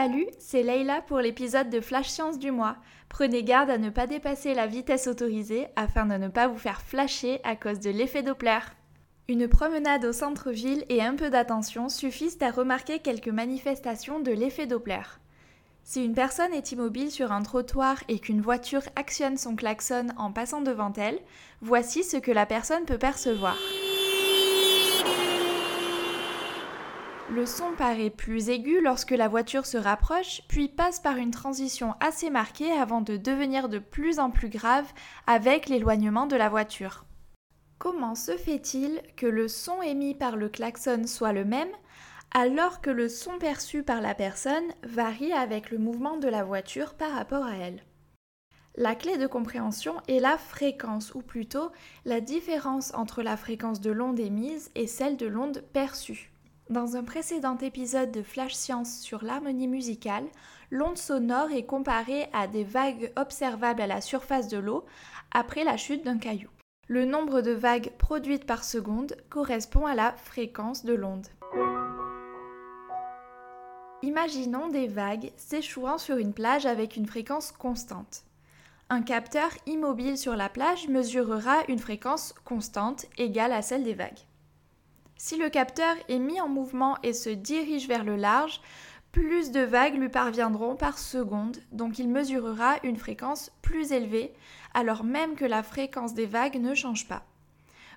Salut, c'est Leïla pour l'épisode de Flash Science du mois. Prenez garde à ne pas dépasser la vitesse autorisée afin de ne pas vous faire flasher à cause de l'effet Doppler. Une promenade au centre-ville et un peu d'attention suffisent à remarquer quelques manifestations de l'effet Doppler. Si une personne est immobile sur un trottoir et qu'une voiture actionne son klaxon en passant devant elle, voici ce que la personne peut percevoir. Le son paraît plus aigu lorsque la voiture se rapproche, puis passe par une transition assez marquée avant de devenir de plus en plus grave avec l'éloignement de la voiture. Comment se fait-il que le son émis par le klaxon soit le même alors que le son perçu par la personne varie avec le mouvement de la voiture par rapport à elle? La clé de compréhension est la fréquence, ou plutôt la différence entre la fréquence de l'onde émise et celle de l'onde perçue. Dans un précédent épisode de Flash Science sur l'harmonie musicale, l'onde sonore est comparée à des vagues observables à la surface de l'eau après la chute d'un caillou. Le nombre de vagues produites par seconde correspond à la fréquence de l'onde. Imaginons des vagues s'échouant sur une plage avec une fréquence constante. Un capteur immobile sur la plage mesurera une fréquence constante égale à celle des vagues. Si le capteur est mis en mouvement et se dirige vers le large, plus de vagues lui parviendront par seconde, donc il mesurera une fréquence plus élevée, alors même que la fréquence des vagues ne change pas.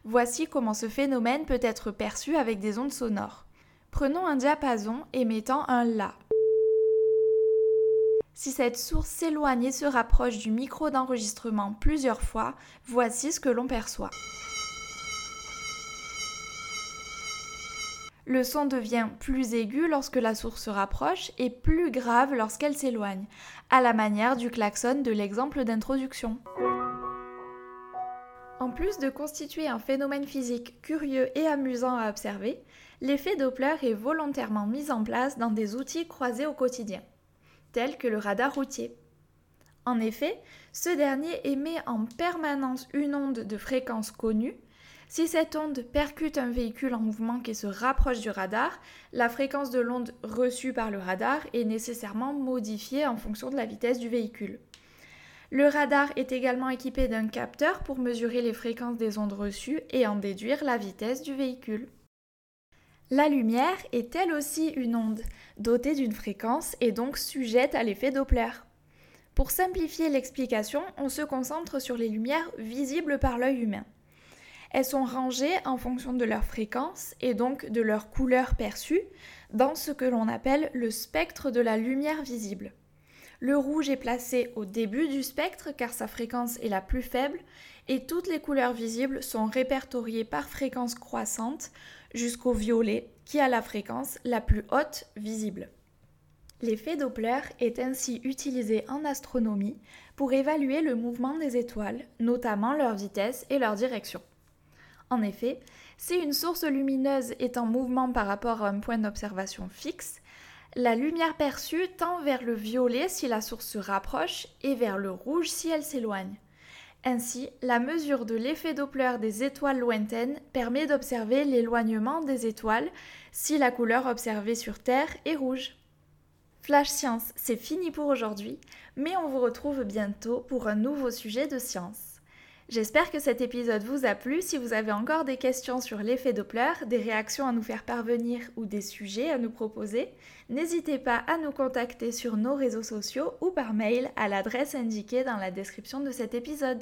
Voici comment ce phénomène peut être perçu avec des ondes sonores. Prenons un diapason émettant un La. Si cette source s'éloigne et se rapproche du micro d'enregistrement plusieurs fois, voici ce que l'on perçoit. Le son devient plus aigu lorsque la source se rapproche et plus grave lorsqu'elle s'éloigne, à la manière du klaxon de l'exemple d'introduction. En plus de constituer un phénomène physique curieux et amusant à observer, l'effet Doppler est volontairement mis en place dans des outils croisés au quotidien, tels que le radar routier. En effet, ce dernier émet en permanence une onde de fréquence connue, si cette onde percute un véhicule en mouvement qui se rapproche du radar, la fréquence de l'onde reçue par le radar est nécessairement modifiée en fonction de la vitesse du véhicule. Le radar est également équipé d'un capteur pour mesurer les fréquences des ondes reçues et en déduire la vitesse du véhicule. La lumière est elle aussi une onde, dotée d'une fréquence et donc sujette à l'effet Doppler. Pour simplifier l'explication, on se concentre sur les lumières visibles par l'œil humain. Elles sont rangées en fonction de leur fréquence et donc de leur couleur perçue dans ce que l'on appelle le spectre de la lumière visible. Le rouge est placé au début du spectre car sa fréquence est la plus faible et toutes les couleurs visibles sont répertoriées par fréquence croissante jusqu'au violet qui a la fréquence la plus haute visible. L'effet Doppler est ainsi utilisé en astronomie pour évaluer le mouvement des étoiles, notamment leur vitesse et leur direction. En effet, si une source lumineuse est en mouvement par rapport à un point d'observation fixe, la lumière perçue tend vers le violet si la source se rapproche et vers le rouge si elle s'éloigne. Ainsi, la mesure de l'effet Doppler des étoiles lointaines permet d'observer l'éloignement des étoiles si la couleur observée sur Terre est rouge. Flash Science, c'est fini pour aujourd'hui, mais on vous retrouve bientôt pour un nouveau sujet de science. J'espère que cet épisode vous a plu. Si vous avez encore des questions sur l'effet Doppler, des réactions à nous faire parvenir ou des sujets à nous proposer, n'hésitez pas à nous contacter sur nos réseaux sociaux ou par mail à l'adresse indiquée dans la description de cet épisode.